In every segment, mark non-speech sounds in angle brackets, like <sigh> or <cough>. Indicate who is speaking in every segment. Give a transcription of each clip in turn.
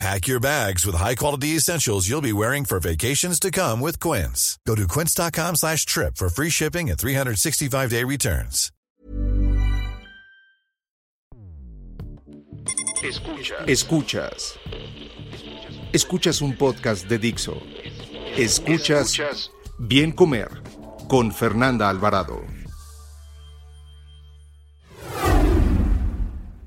Speaker 1: Pack your bags with high-quality essentials you'll be wearing for vacations to come with Quince. Go to quince.com slash trip for free shipping and 365-day returns.
Speaker 2: Escuchas. Escuchas. Escuchas un podcast de Dixo. Escuchas Bien Comer con Fernanda Alvarado.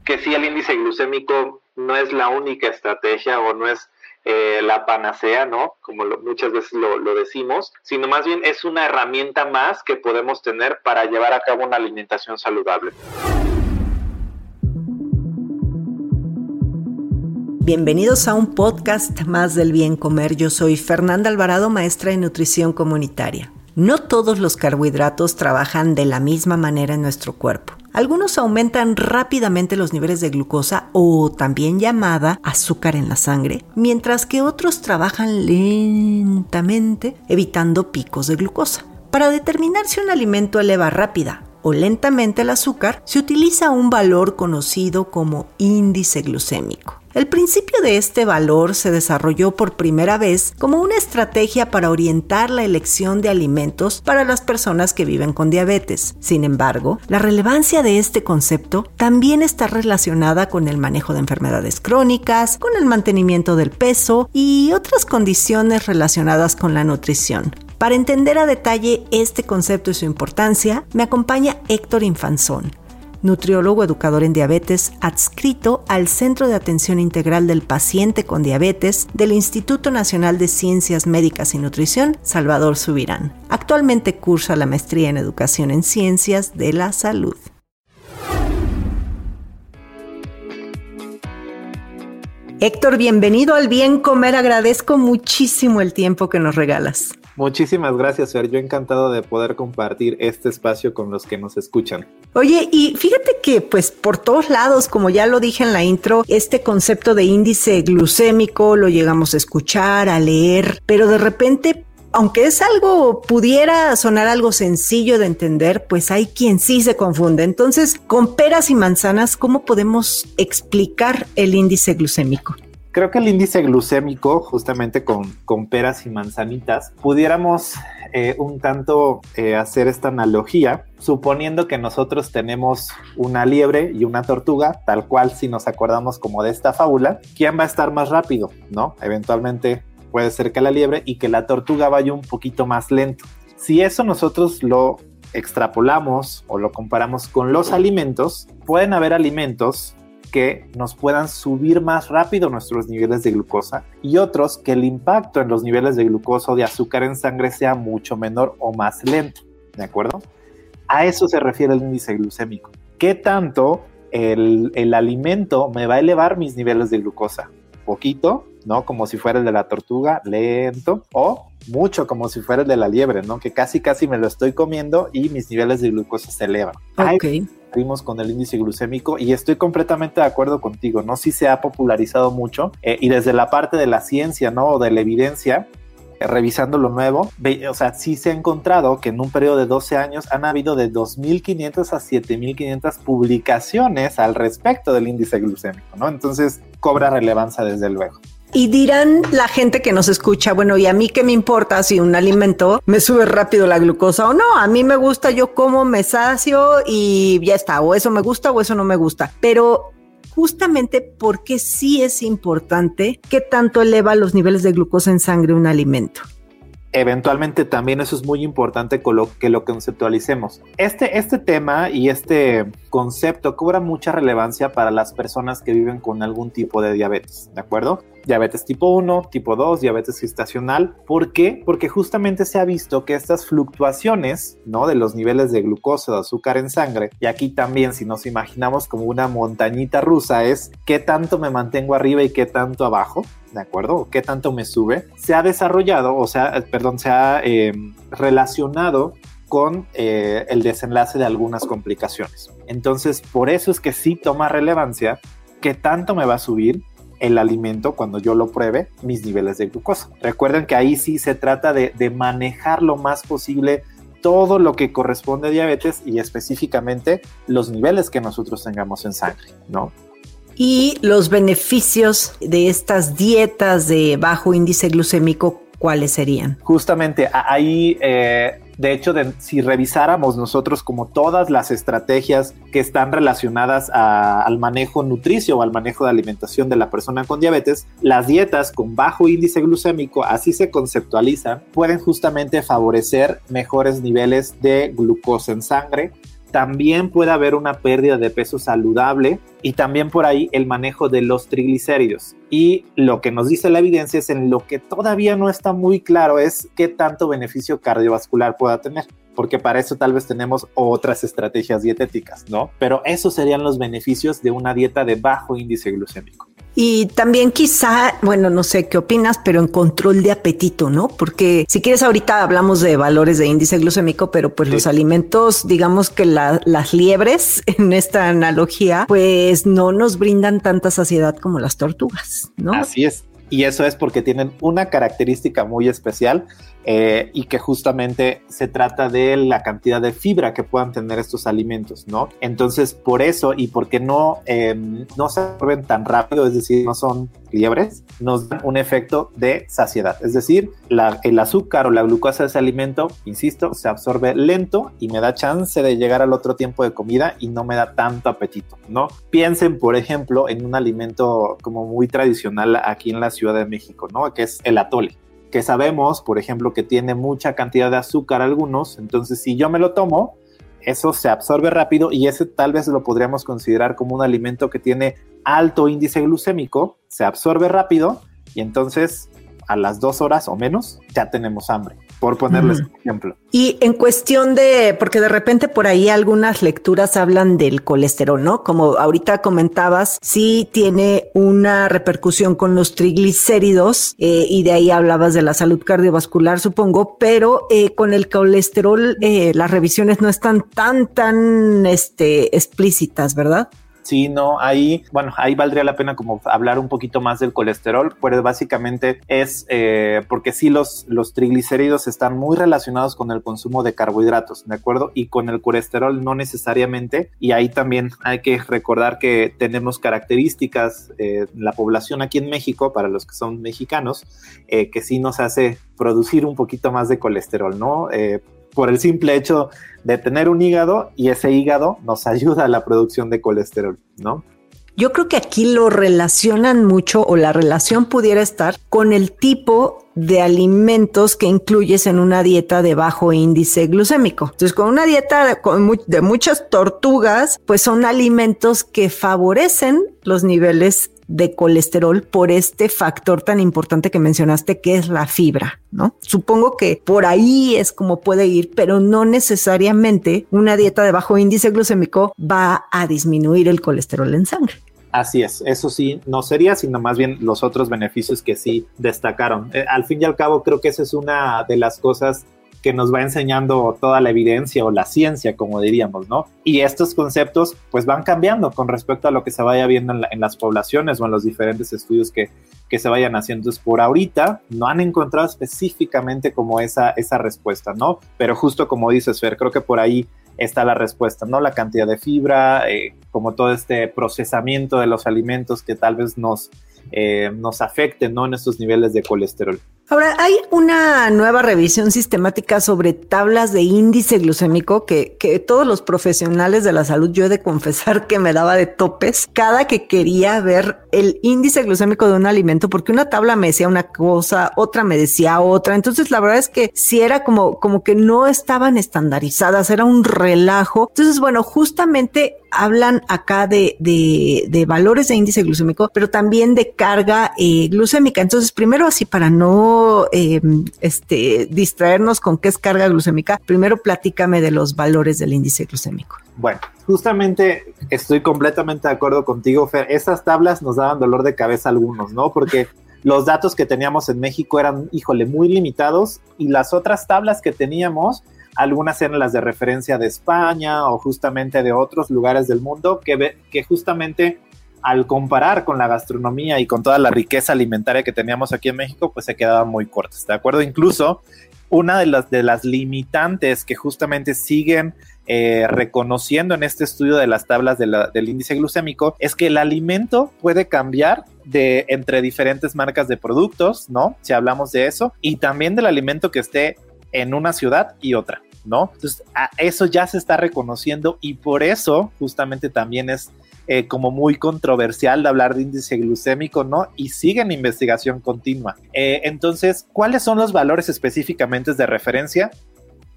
Speaker 3: Que si el índice glucémico no es la única estrategia o no es eh, la panacea, ¿no? Como muchas veces lo, lo, decimos, sino más bien es una herramienta más que podemos tener para llevar a cabo una alimentación saludable.
Speaker 4: Bienvenidos a un podcast más del bien comer. Yo soy Fernanda Alvarado, maestra de nutrición comunitaria. No todos los carbohidratos trabajan de la misma manera en nuestro cuerpo. Algunos aumentan rápidamente los niveles de glucosa o también llamada azúcar en la sangre, mientras que otros trabajan lentamente evitando picos de glucosa. Para determinar si un alimento eleva rápida o lentamente el azúcar, se utiliza un valor conocido como índice glucémico. El principio de este valor se desarrolló por primera vez como una estrategia para orientar la elección de alimentos para las personas que viven con diabetes. Sin embargo, la relevancia de este concepto también está relacionada con el manejo de enfermedades crónicas, con el mantenimiento del peso y otras condiciones relacionadas con la nutrición. Para entender a detalle este concepto y su importancia, me acompaña Héctor Infanzón nutriólogo educador en diabetes, adscrito al Centro de Atención Integral del Paciente con Diabetes del Instituto Nacional de Ciencias Médicas y Nutrición, Salvador Subirán. Actualmente cursa la maestría en Educación en Ciencias de la Salud. Héctor, bienvenido al Bien Comer. Agradezco muchísimo el tiempo que nos regalas.
Speaker 3: Muchísimas gracias, Fer. Yo encantado de poder compartir este espacio con los que nos escuchan.
Speaker 4: Oye, y fíjate que pues por todos lados, como ya lo dije en la intro, este concepto de índice glucémico lo llegamos a escuchar, a leer, pero de repente aunque es algo, pudiera sonar algo sencillo de entender, pues hay quien sí se confunde. Entonces, con peras y manzanas, ¿cómo podemos explicar el índice glucémico?
Speaker 3: Creo que el índice glucémico, justamente con, con peras y manzanitas, pudiéramos eh, un tanto eh, hacer esta analogía, suponiendo que nosotros tenemos una liebre y una tortuga, tal cual si nos acordamos como de esta fábula, ¿quién va a estar más rápido? ¿No? Eventualmente puede ser que la liebre y que la tortuga vaya un poquito más lento. Si eso nosotros lo extrapolamos o lo comparamos con los alimentos, pueden haber alimentos que nos puedan subir más rápido nuestros niveles de glucosa y otros que el impacto en los niveles de glucosa o de azúcar en sangre sea mucho menor o más lento. ¿De acuerdo? A eso se refiere el índice glucémico. ¿Qué tanto el, el alimento me va a elevar mis niveles de glucosa? Poquito, ¿no? Como si fuera el de la tortuga, lento, o mucho como si fuera el de la liebre, ¿no? Que casi casi me lo estoy comiendo y mis niveles de glucosa se elevan.
Speaker 4: Ok.
Speaker 3: Vimos con el índice glucémico y estoy completamente de acuerdo contigo, ¿no? Sí se ha popularizado mucho eh, y desde la parte de la ciencia, ¿no? O de la evidencia, eh, revisando lo nuevo, o sea, sí se ha encontrado que en un periodo de 12 años han habido de 2.500 a 7.500 publicaciones al respecto del índice glucémico, ¿no? Entonces cobra relevancia desde luego.
Speaker 4: Y dirán la gente que nos escucha, bueno, ¿y a mí qué me importa si un alimento me sube rápido la glucosa o no? A mí me gusta, yo como, me sacio y ya está, o eso me gusta o eso no me gusta. Pero justamente porque sí es importante que tanto eleva los niveles de glucosa en sangre un alimento
Speaker 3: eventualmente también eso es muy importante que lo conceptualicemos. Este, este tema y este concepto cobra mucha relevancia para las personas que viven con algún tipo de diabetes, ¿de acuerdo? Diabetes tipo 1, tipo 2, diabetes gestacional. ¿Por qué? Porque justamente se ha visto que estas fluctuaciones, ¿no? De los niveles de glucosa, de azúcar en sangre, y aquí también si nos imaginamos como una montañita rusa es qué tanto me mantengo arriba y qué tanto abajo, ¿de acuerdo? ¿Qué tanto me sube? Se ha desarrollado, o sea, perdón, se ha eh, relacionado con eh, el desenlace de algunas complicaciones. Entonces, por eso es que sí toma relevancia qué tanto me va a subir el alimento cuando yo lo pruebe mis niveles de glucosa. Recuerden que ahí sí se trata de, de manejar lo más posible todo lo que corresponde a diabetes y específicamente los niveles que nosotros tengamos en sangre, ¿no?
Speaker 4: Y los beneficios de estas dietas de bajo índice glucémico, ¿cuáles serían?
Speaker 3: Justamente ahí eh, de hecho, si revisáramos nosotros como todas las estrategias que están relacionadas al manejo nutricio o al manejo de alimentación de la persona con diabetes, las dietas con bajo índice glucémico, así se conceptualizan, pueden justamente favorecer mejores niveles de glucosa en sangre, también puede haber una pérdida de peso saludable y también por ahí el manejo de los triglicéridos. Y lo que nos dice la evidencia es en lo que todavía no está muy claro es qué tanto beneficio cardiovascular pueda tener, porque para eso tal vez tenemos otras estrategias dietéticas, ¿no? Pero esos serían los beneficios de una dieta de bajo índice glucémico.
Speaker 4: Y también quizá, bueno, no sé qué opinas, pero en control de apetito, ¿no? Porque si quieres ahorita hablamos de valores de índice glucémico, pero pues los alimentos, digamos que las liebres <laughs> en esta analogía, pues no nos brindan tanta saciedad como las tortugas, ¿no?
Speaker 3: Así es. Y eso es porque tienen una característica muy especial eh, y que justamente se trata de la cantidad de fibra que puedan tener estos alimentos, ¿no? Entonces, por eso y porque no, em, no se absorben tan rápido, es decir, no son liebres, nos dan un efecto de saciedad. Es decir, el azúcar o la glucosa de ese alimento, insisto, se absorbe lento y me da chance de llegar al otro tiempo de comida y no me da tanto apetito, ¿no? Piensen, por ejemplo, en un alimento como muy tradicional aquí en la Ciudad de México, ¿no? Que es el atole que sabemos, por ejemplo, que tiene mucha cantidad de azúcar algunos, entonces si yo me lo tomo, eso se absorbe rápido y ese tal vez lo podríamos considerar como un alimento que tiene alto índice glucémico, se absorbe rápido y entonces a las dos horas o menos ya tenemos hambre por ponerles un ejemplo.
Speaker 4: Y en cuestión de, porque de repente por ahí algunas lecturas hablan del colesterol, ¿no? Como ahorita comentabas, sí tiene una repercusión con los triglicéridos eh, y de ahí hablabas de la salud cardiovascular, supongo, pero eh, con el colesterol eh, las revisiones no están tan, tan este, explícitas, ¿verdad?
Speaker 3: Sí, no, ahí, bueno, ahí valdría la pena como hablar un poquito más del colesterol, pues básicamente es eh, porque sí los, los triglicéridos están muy relacionados con el consumo de carbohidratos, ¿de acuerdo? Y con el colesterol no necesariamente, y ahí también hay que recordar que tenemos características, eh, la población aquí en México, para los que son mexicanos, eh, que sí nos hace producir un poquito más de colesterol, ¿no? Por el simple hecho de tener un hígado y ese hígado nos <laughs> ayuda a la producción de colesterol, ¿no?
Speaker 4: Yo creo que aquí lo relacionan mucho o la relación pudiera estar con el tipo de alimentos que incluyes en una dieta de bajo índice glucémico. Entonces, con una dieta de, muchas tortugas, pues son alimentos que favorecen los niveles de colesterol por este factor tan importante que mencionaste que es la fibra, ¿no? Supongo que por ahí es como puede ir, pero no necesariamente una dieta de bajo índice glucémico va a disminuir el colesterol en sangre.
Speaker 3: Así es, eso sí, no sería, sino más bien los otros beneficios que sí destacaron. Eh, al fin y al cabo, creo que esa es una de las cosas que nos va enseñando toda la evidencia o la ciencia, como diríamos, ¿no? Y estos conceptos pues van cambiando con respecto a lo que se vaya viendo en, las poblaciones o en los diferentes estudios que, que se vayan haciendo. Por ahorita no han encontrado específicamente como esa, esa respuesta, ¿no? Pero justo como dices, Fer, creo que por ahí está la respuesta, ¿no? La cantidad de fibra, eh, como todo este procesamiento de los alimentos que tal vez nos, eh, nos afecten, ¿no? En estos niveles de colesterol.
Speaker 4: Ahora, hay una nueva revisión sistemática sobre tablas de índice glucémico que, que, todos los profesionales de la salud, yo he de confesar que me daba de topes cada que quería ver el índice glucémico de un alimento, porque una tabla me decía una cosa, otra me decía otra. Entonces, la verdad es que si era como, como que no estaban estandarizadas, era un relajo. Entonces, bueno, justamente hablan acá de, de, valores de índice glucémico, pero también de carga eh, glucémica. Entonces, primero así para no eh, este, distraernos con qué es carga glucémica, primero platícame de los valores del índice glucémico.
Speaker 3: Bueno, justamente estoy completamente de acuerdo contigo, Fer. Esas tablas nos daban dolor de cabeza a algunos, ¿no? Porque <laughs> los datos que teníamos en México eran, híjole, muy limitados y las otras tablas que teníamos algunas eran las de referencia de España o justamente de otros lugares del mundo que, que justamente al comparar con la gastronomía y con toda la riqueza alimentaria que teníamos aquí en México, pues se quedaban muy cortas, ¿de acuerdo? Incluso una de las, de las limitantes que justamente siguen eh, reconociendo en este estudio de las tablas del índice glucémico es que el alimento puede cambiar de entre diferentes marcas de productos, ¿no? Si hablamos de eso, y también del alimento que esté en una ciudad y otra, ¿no? Entonces, eso ya se está reconociendo y por eso justamente también es eh, como muy controversial de hablar de índice glucémico, ¿no? Y sigue en investigación continua. Eh, entonces, ¿cuáles son los valores específicamente de referencia?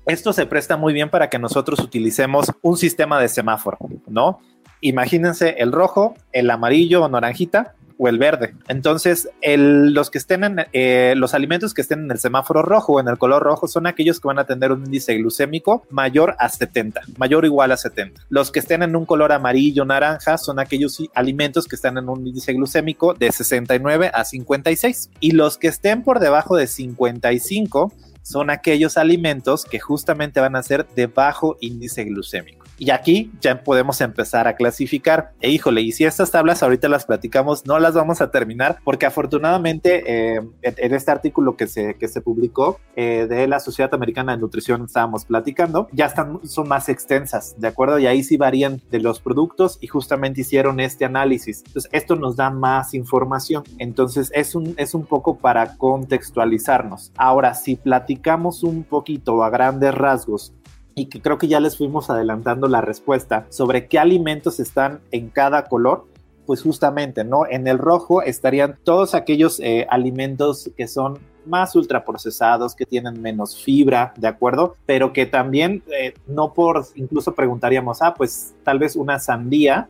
Speaker 3: Esto se presta muy bien para que nosotros utilicemos un sistema de semáforo, ¿no? Imagínense el rojo, el amarillo o naranjita o el verde. Entonces, los que estén en eh, los alimentos que estén en el semáforo rojo o en el color rojo son aquellos que van a tener un índice glucémico mayor a 70, mayor o igual a 70. Los que estén en un color amarillo naranja son aquellos alimentos que están en un índice glucémico de 69 a 56. Y los que estén por debajo de 55 son aquellos alimentos que justamente van a ser de bajo índice glucémico. Y aquí ya podemos empezar a clasificar. E híjole, y si estas tablas ahorita las platicamos, no las vamos a terminar porque afortunadamente eh, en, este artículo que se, que se publicó eh, de la Sociedad Americana de Nutrición estábamos platicando, ya están, son más extensas, ¿de acuerdo? Y ahí sí varían de los productos y justamente hicieron este análisis. Entonces, esto nos da más información. Entonces, es un, es un poco para contextualizarnos. Ahora, si platicamos un poquito a grandes rasgos y que creo que ya les fuimos adelantando la respuesta sobre qué alimentos están en cada color, pues justamente, ¿no? En el rojo estarían todos aquellos eh, alimentos que son más ultraprocesados, que tienen menos fibra, ¿de acuerdo? Pero que también, eh, no por, incluso preguntaríamos, ah, pues tal vez una sandía,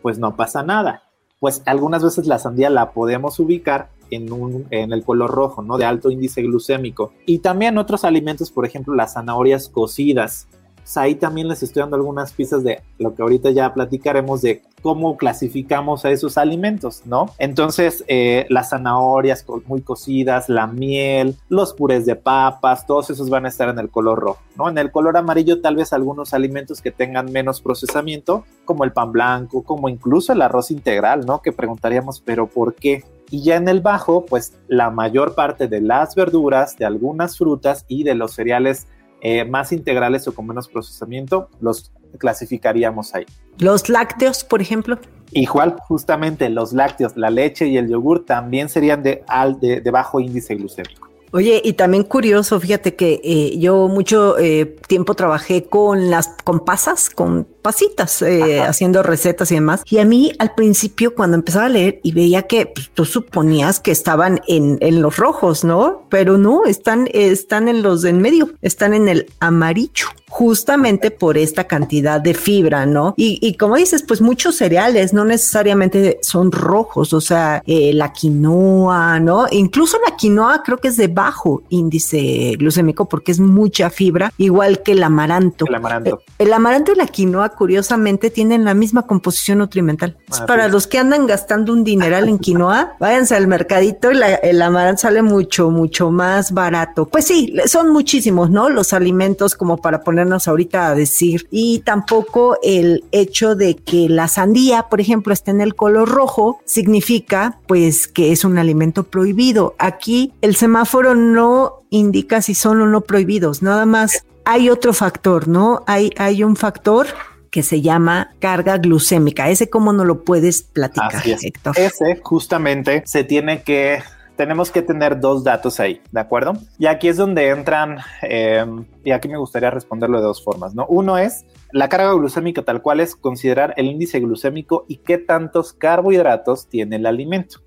Speaker 3: pues no pasa nada. Pues algunas veces la sandía la podemos ubicar en, un, en el color rojo, ¿no? De alto índice glucémico. Y también otros alimentos, por ejemplo, las zanahorias cocidas. Pues ahí también les estoy dando algunas pistas de lo que ahorita ya platicaremos de cómo clasificamos a esos alimentos, ¿no? Entonces, eh, las zanahorias muy cocidas, la miel, los purés de papas, todos esos van a estar en el color rojo, ¿no? En el color amarillo, tal vez algunos alimentos que tengan menos procesamiento, como el pan blanco, como incluso el arroz integral, ¿no? Que preguntaríamos, ¿pero por qué? Y ya en el bajo, pues la mayor parte de las verduras, de algunas frutas y de los cereales eh, más integrales o con menos procesamiento, los clasificaríamos ahí.
Speaker 4: Los lácteos, por ejemplo.
Speaker 3: Igual, justamente los lácteos, la leche y el yogur también serían de, de bajo índice glucémico.
Speaker 4: Oye, y también curioso, fíjate que eh, yo mucho eh, tiempo trabajé con las con pasas, con pasitas, eh, haciendo recetas y demás. Y a mí al principio cuando empezaba a leer y veía que pues, tú suponías que estaban en, en, los rojos, ¿no? Pero no, están, están en los de en medio, están en el amarillo justamente por esta cantidad de fibra, ¿no? Y, y, como dices, pues muchos cereales no necesariamente son rojos, o sea, eh, la quinoa, ¿no? Incluso la quinoa creo que es de bajo índice glucémico porque es mucha fibra, igual que el amaranto.
Speaker 3: El amaranto.
Speaker 4: Eh, el amaranto y la quinoa curiosamente tienen la misma composición nutrimental. Ah, para los que andan gastando un dineral en quinoa, <laughs> váyanse al mercadito y el amaranto sale mucho, mucho más barato. Pues sí, son muchísimos, ¿no? Los alimentos como para poner ahorita a decir. Y tampoco el hecho de que la sandía, por ejemplo, esté en el color rojo, significa pues que es un alimento prohibido. Aquí el semáforo no indica si son o no prohibidos, nada más hay otro factor, ¿no? Hay, hay un factor que se llama carga glucémica. Ese cómo no lo puedes platicar, Héctor.
Speaker 3: Ese justamente se tiene que tenemos que tener dos datos ahí, ¿de acuerdo? Y aquí es donde entran, eh, y aquí me gustaría responderlo de dos formas, ¿no? Uno es la carga glucémica tal cual es considerar el índice glucémico y qué tantos carbohidratos tiene el alimento,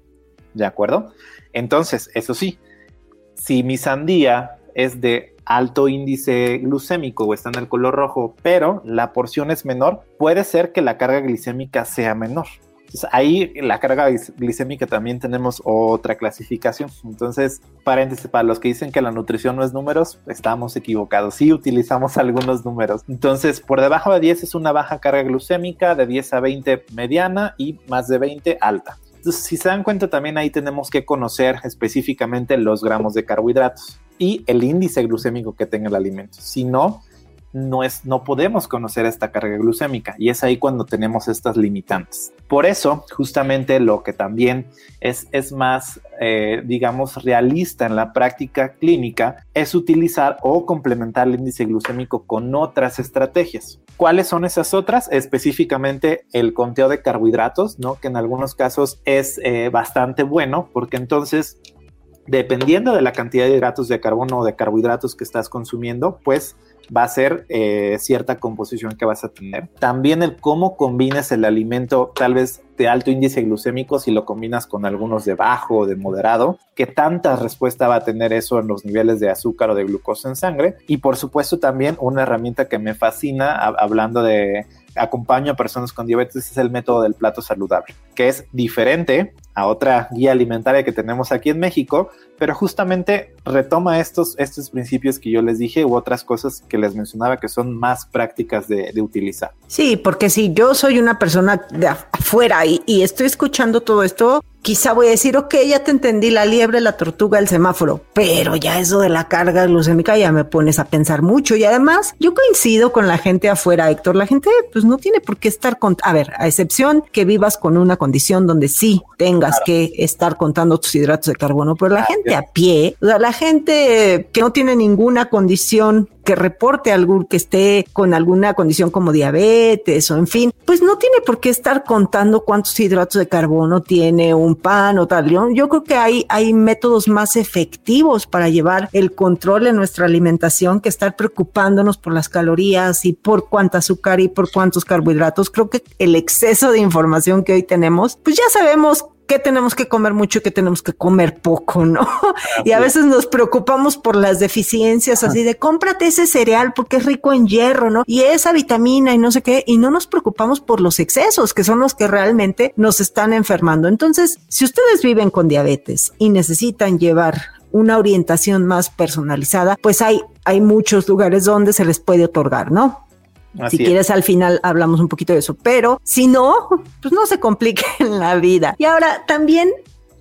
Speaker 3: ¿de acuerdo? Entonces, eso sí, si mi sandía es de alto índice glucémico o está en el color rojo, pero la porción es menor, puede ser que la carga glicémica sea menor ahí la carga glicémica también tenemos otra clasificación. Entonces, paréntesis, para los que dicen que la nutrición no es números, estamos equivocados. Sí utilizamos <laughs> algunos números. Entonces, por debajo de 10 es una baja carga glucémica, de 10 a 20 mediana y más de 20 alta. Si se dan cuenta, también ahí tenemos que conocer específicamente los gramos de carbohidratos y el índice glucémico que tenga el alimento. Si no, no, es, no podemos conocer esta carga glucémica y es ahí cuando tenemos estas limitantes. Por eso, justamente lo que también es, es más, eh, digamos, realista en la práctica clínica es utilizar o complementar el índice glucémico con otras estrategias. ¿Cuáles son esas otras? Específicamente el conteo de carbohidratos, ¿no? Que en algunos casos es eh, bastante bueno porque entonces dependiendo de la cantidad de hidratos de carbono o de carbohidratos que estás consumiendo, pues va a ser eh, cierta composición que vas a tener. También el cómo combines el alimento tal vez de alto índice glucémico si lo combinas con algunos de bajo o de moderado, qué tanta respuesta va a tener eso en los niveles de azúcar o de glucosa en sangre. Y por supuesto también una herramienta que me fascina hablando de acompaño a personas con diabetes es el método del plato saludable, que es diferente a otra guía alimentaria que tenemos aquí en México, pero justamente retoma estos, estos principios que yo les dije u otras cosas que les mencionaba que son más prácticas de, utilizar.
Speaker 4: Sí, porque si yo soy una persona de afuera y, y estoy escuchando todo esto, quizá voy a decir, ok, ya te entendí la liebre, la tortuga, el semáforo, pero ya eso de la carga glucémica ya me pones a pensar mucho y además yo coincido con la gente afuera, Héctor, la gente pues no tiene por qué estar con, a ver, a excepción que vivas con una condición donde sí tengas que estar contando tus hidratos de carbono, pero la gente a pie, o sea, la gente que no tiene ninguna condición que reporte algún que esté con alguna condición como diabetes o en fin, pues no tiene por qué estar contando cuántos hidratos de carbono tiene un pan o tal. Yo, yo creo que hay, hay métodos más efectivos para llevar el control en nuestra alimentación que estar preocupándonos por las calorías y por cuánta azúcar y por cuántos carbohidratos. Creo que el exceso de información que hoy tenemos, pues ya sabemos qué tenemos que comer mucho y qué tenemos que comer poco, ¿no? <laughs> y a veces nos preocupamos por las deficiencias, así de cómprate ese cereal porque es rico en hierro, ¿no? Y esa vitamina y no sé qué, y no nos preocupamos por los excesos, que son los que realmente nos están enfermando. Entonces, si ustedes viven con diabetes y necesitan llevar una orientación más personalizada, pues hay, hay muchos lugares donde se les puede otorgar, ¿no? Si quieres, al final hablamos un poquito de eso, pero si no, pues no se complique <laughs> en la vida. Y ahora también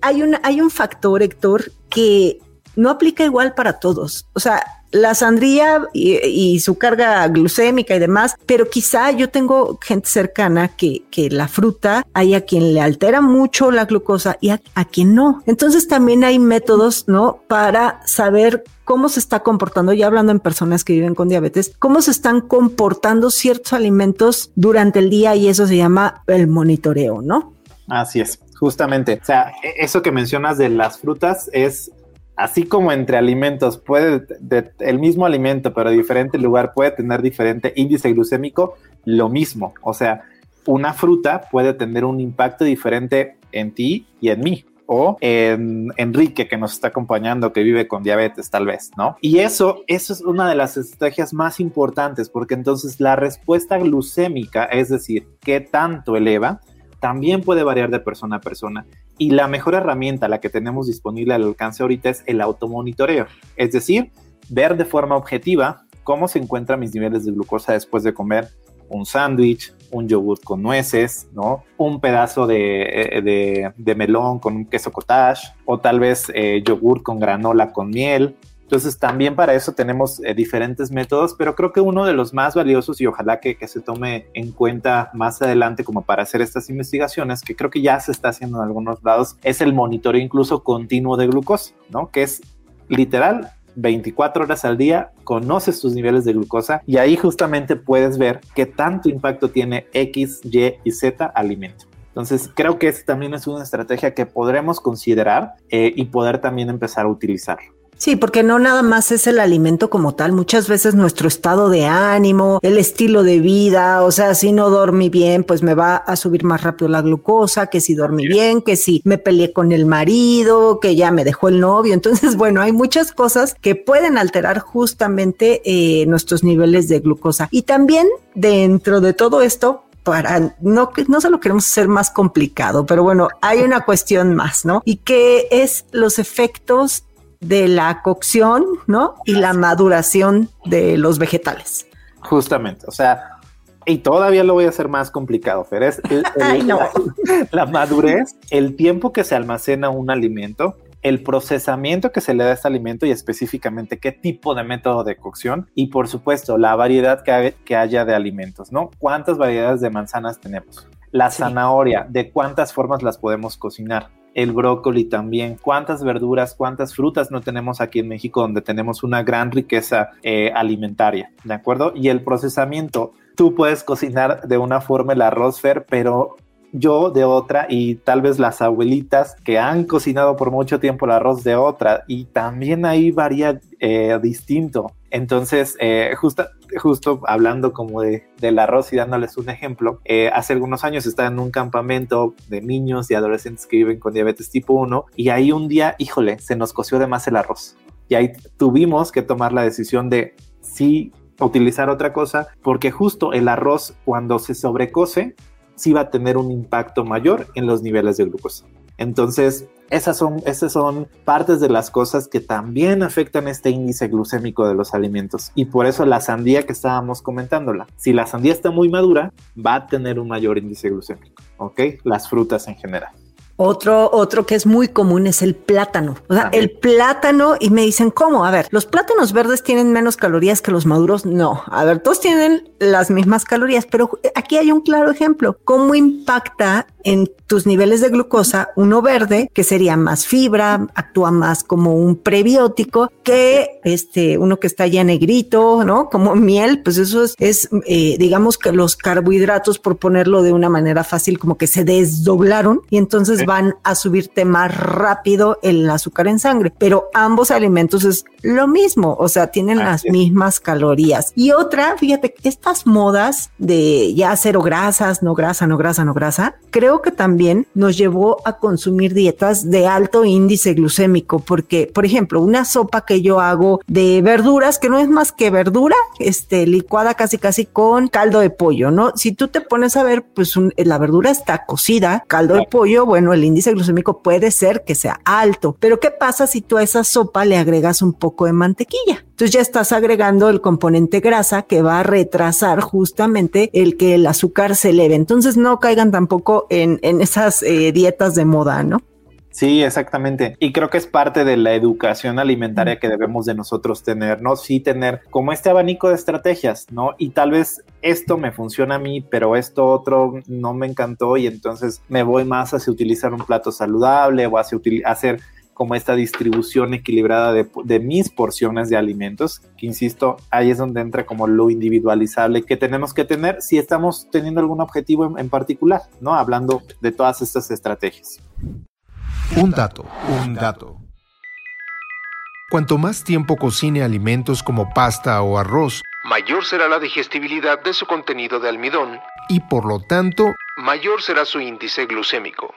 Speaker 4: hay un, hay un factor, Héctor, que no aplica igual para todos. O sea, la sandría y, su carga glucémica y demás, pero quizá yo tengo gente cercana que, que la fruta hay a quien le altera mucho la glucosa y a, a quien no. Entonces también hay métodos, ¿no? Para saber cómo se está comportando, ya hablando en personas que viven con diabetes, cómo se están comportando ciertos alimentos durante el día y eso se llama el monitoreo, ¿no?
Speaker 3: Así es, justamente. O sea, e, eso que mencionas de las frutas es así como entre alimentos puede, el mismo alimento, pero diferente lugar puede tener diferente índice glucémico, lo mismo. O sea, una fruta puede tener un impacto diferente en ti y en mí o en Enrique que nos está acompañando que vive con diabetes tal vez, ¿no? Y eso, eso es una de las estrategias más importantes porque entonces la respuesta glucémica, es decir, qué tanto eleva, también puede variar de persona a persona. Y la mejor herramienta, la que tenemos disponible al alcance ahorita, es el automonitoreo. Es decir, ver de forma objetiva cómo se encuentran mis niveles de glucosa después de comer un sándwich, un yogur con nueces, ¿no? Un pedazo de, de, melón con un queso cottage o tal vez eh, yogur con granola con miel. Entonces también para eso tenemos eh, diferentes métodos, pero creo que uno de los más valiosos y ojalá que, se tome en cuenta más adelante como para hacer estas investigaciones, que creo que ya se está haciendo en algunos lados, es el monitoreo incluso continuo de glucosa, ¿no? Que es literal 24 horas al día, conoces tus niveles de glucosa y ahí justamente puedes ver qué tanto impacto tiene X, Y y Z alimento. Entonces, creo que esta también es una estrategia que podremos considerar eh, y poder también empezar a utilizar.
Speaker 4: Sí, porque no nada más es el alimento como tal, muchas veces nuestro estado de ánimo, el estilo de vida, o sea, si no dormí bien, pues me va a subir más rápido la glucosa, que si dormí bien, que si me peleé con el marido, que ya me dejó el novio. Entonces, <laughs> bueno, hay muchas cosas que pueden alterar justamente eh, nuestros niveles de glucosa. Y también dentro de todo esto, para no que no se lo queremos hacer más complicado, pero bueno, hay una cuestión más, ¿no? Y que es los efectos de la cocción, ¿no? Y la maduración de los vegetales.
Speaker 3: Justamente, o sea, y todavía lo voy a hacer más complicado, pero es <laughs>
Speaker 4: no. <laughs>
Speaker 3: la, madurez, el tiempo que se almacena un alimento el procesamiento que se le da a este alimento y específicamente qué tipo de método de cocción y por supuesto la variedad que, haya de alimentos, ¿no? ¿Cuántas variedades de manzanas tenemos? La zanahoria, ¿de cuántas formas las podemos cocinar? El brócoli también, cuántas verduras, cuántas frutas no tenemos aquí en México donde tenemos una gran riqueza eh, alimentaria, ¿de acuerdo? Y el procesamiento, tú puedes cocinar de una forma el arroz fer, pero yo de otra y tal vez las abuelitas que han cocinado por mucho tiempo el arroz de otra y también ahí varía eh, distinto. Entonces, eh, justo, justo hablando como de, del arroz y dándoles un ejemplo, eh, hace algunos años estaba en un campamento de niños y adolescentes que viven con diabetes tipo 1 y ahí un día, híjole, se nos coció de más el arroz. Y ahí tuvimos que tomar la decisión de si utilizar otra cosa, porque justo el arroz cuando se sobrecose sí va a tener un impacto mayor en los niveles de glucosa. Entonces, esas son, esas son partes de las cosas que también afectan este índice glucémico de los alimentos. Y por eso la sandía que estábamos comentándola, si la sandía está muy madura, va a tener un mayor índice glucémico, ¿ok? Las frutas en general.
Speaker 4: Otro, otro que es muy común es el plátano. O sea, el plátano, y me dicen, ¿cómo? A ver, ¿los plátanos verdes tienen menos calorías que los maduros? No. A ver, todos tienen las mismas calorías, pero aquí hay un claro ejemplo. ¿Cómo impacta en tus niveles de glucosa uno verde, que sería más fibra, actúa más como un prebiótico, que este, uno que está ya negrito, ¿no? Como miel, pues eso es, es eh, digamos que los carbohidratos, por ponerlo de una manera fácil, como que se desdoblaron y entonces van a subirte más rápido el azúcar en sangre. Pero ambos alimentos es lo mismo, o sea, tienen las mismas calorías. Y otra, fíjate, estas modas de ya cero grasas, no grasa, no grasa, no grasa, creo que también nos llevó a consumir dietas de alto índice glucémico, porque, por ejemplo, una sopa que yo hago de verduras, que no es más que verdura, este, licuada casi casi con caldo de pollo, ¿no? Si tú te pones a ver, pues la verdura está cocida, caldo de pollo, bueno, el índice glucémico puede ser que sea alto, pero ¿qué pasa si tú a esa sopa le agregas un poco de mantequilla? Entonces ya estás agregando el componente grasa que va a retrasar justamente el que el azúcar se eleve. Entonces no caigan tampoco en, esas eh, dietas de moda, ¿no?
Speaker 3: Sí, exactamente. Y creo que es parte de la educación alimentaria que debemos de nosotros tener, ¿no? Sí tener como este abanico de estrategias, ¿no? Y tal vez esto me funciona a mí, pero esto otro no me encantó y entonces me voy más hacia utilizar un plato saludable o hacia hacer como esta distribución equilibrada de, mis porciones de alimentos, que insisto, ahí es donde entra como lo individualizable que tenemos que tener si estamos teniendo algún objetivo en, particular, ¿no? Hablando de todas estas estrategias.
Speaker 2: Un dato, un dato. Cuanto más tiempo cocine alimentos como pasta o arroz, mayor será la digestibilidad de su contenido de almidón y por lo tanto, mayor será su índice glucémico.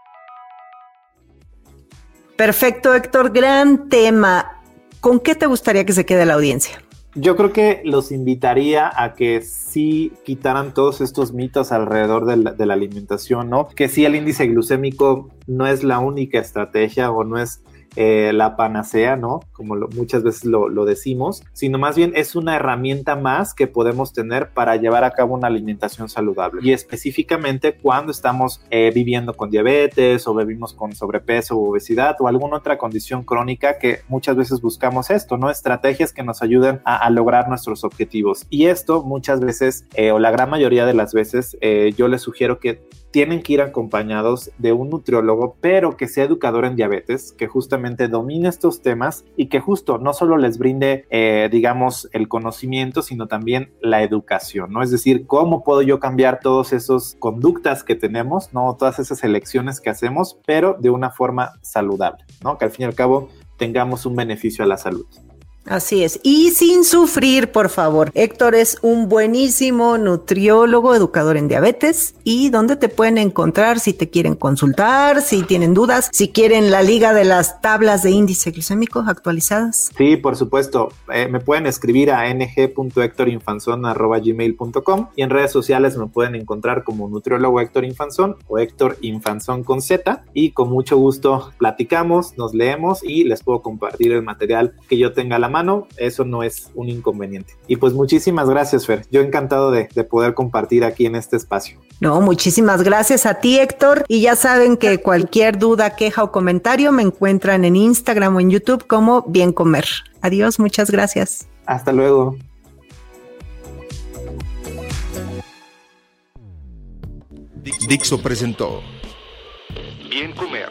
Speaker 4: Perfecto, Héctor, gran tema. ¿Con qué te gustaría que se quede la audiencia?
Speaker 3: Yo creo que los invitaría a que sí quitaran todos estos mitos alrededor de la, de la alimentación, ¿no? Que sí el índice glucémico no es la única estrategia o no es eh, la panacea, ¿no? Como muchas veces lo, decimos, sino más bien es una herramienta más que podemos tener para llevar a cabo una alimentación saludable. Y específicamente cuando estamos eh, viviendo con diabetes o vivimos con sobrepeso o obesidad o alguna otra condición crónica que muchas veces buscamos esto, ¿no? Estrategias que nos ayuden a, lograr nuestros objetivos. Y esto muchas veces, eh, o la gran mayoría de las veces, yo les sugiero que tienen que ir acompañados de un nutriólogo, pero que sea educador en diabetes, que justamente domine estos temas y que justo no solo les brinde, eh, digamos, el conocimiento, sino también la educación, ¿no? Es decir, cómo puedo yo cambiar todas esas conductas que tenemos, ¿no? Todas esas elecciones que hacemos, pero de una forma saludable, ¿no? Que al fin y al cabo tengamos un beneficio a la salud.
Speaker 4: Así es. Y sin sufrir, por favor. Héctor es un buenísimo nutriólogo, educador en diabetes. ¿Y dónde te pueden encontrar si te quieren consultar, si tienen dudas, si quieren la liga de las tablas de índice glucémico actualizadas?
Speaker 3: Sí, por supuesto. Eh, me pueden escribir a ng.hectorinfanzon.gmail.com y en redes sociales me pueden encontrar como nutriólogo Héctor Infanzón o Héctor Infanzón con Z. Y con mucho gusto platicamos, nos leemos y les puedo compartir el material que yo tenga a la mano mano, eso no es un inconveniente. Y pues muchísimas gracias, Fer. Yo encantado de, de poder compartir aquí en este espacio.
Speaker 4: No, muchísimas gracias a ti, Héctor. Y ya saben que cualquier duda, queja o comentario me encuentran en Instagram o en YouTube como Bien Comer. Adiós, muchas gracias.
Speaker 3: Hasta luego.
Speaker 2: Dixo presentó Bien Comer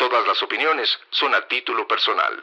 Speaker 2: Todas las opiniones son a título personal.